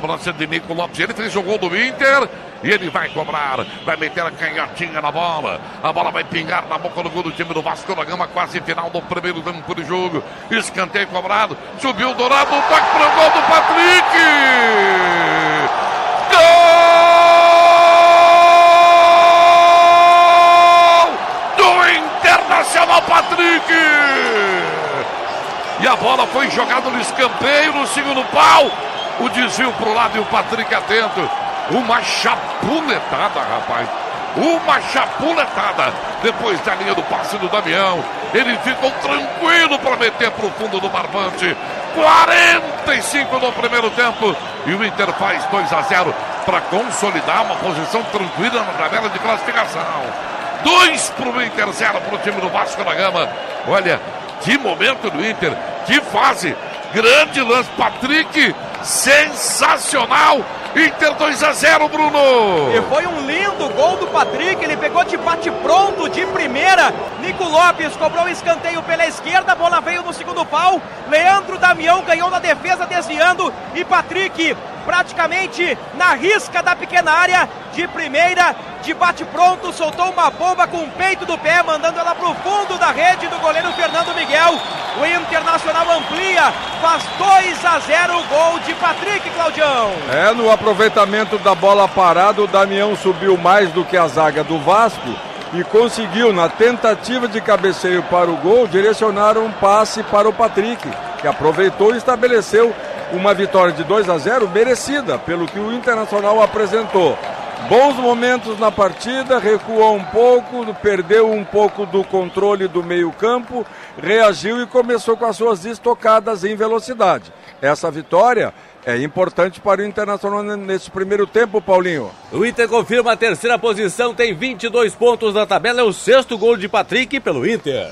cobrança de Nico Lopes. Ele fez o gol do Inter e ele vai cobrar. Vai meter a canhotinha na bola. A bola vai pingar na boca do gol do time do Vasco da Gama, quase final do primeiro tempo de jogo. Escanteio cobrado. Subiu o Dourado, toque para o gol do Patrick. Gol do Internacional Patrick. E a bola foi jogada no escanteio, no segundo pau. O desvio para o lado e o Patrick atento. Uma chapuletada, rapaz. Uma chapuletada. Depois da linha do passe do Damião. Ele ficou tranquilo para meter para o fundo do barbante. 45 no primeiro tempo. E o Inter faz 2 a 0 para consolidar uma posição tranquila na tabela de classificação. 2 para o Inter, 0 para o time do Vasco da Gama. Olha, que momento do Inter, que fase. Grande lance, Patrick, sensacional. Inter 2 a 0, Bruno. E foi um lindo gol do Patrick. Ele pegou de bate pronto de primeira. Nico Lopes cobrou o escanteio pela esquerda. A bola veio no segundo pau. Leandro Damião ganhou na defesa, desviando. E Patrick praticamente na risca da pequena área, de primeira, de bate pronto, soltou uma bomba com o peito do pé, mandando ela para o fundo da rede do goleiro Fernando Miguel. O Internacional amplia, faz 2 a 0 o gol de Patrick Claudião. É, no aproveitamento da bola parada, o Damião subiu mais do que a zaga do Vasco e conseguiu, na tentativa de cabeceio para o gol, direcionar um passe para o Patrick, que aproveitou e estabeleceu uma vitória de 2 a 0 merecida pelo que o Internacional apresentou. Bons momentos na partida, recuou um pouco, perdeu um pouco do controle do meio-campo, reagiu e começou com as suas estocadas em velocidade. Essa vitória é importante para o Internacional nesse primeiro tempo, Paulinho. O Inter confirma a terceira posição, tem 22 pontos na tabela, é o sexto gol de Patrick pelo Inter.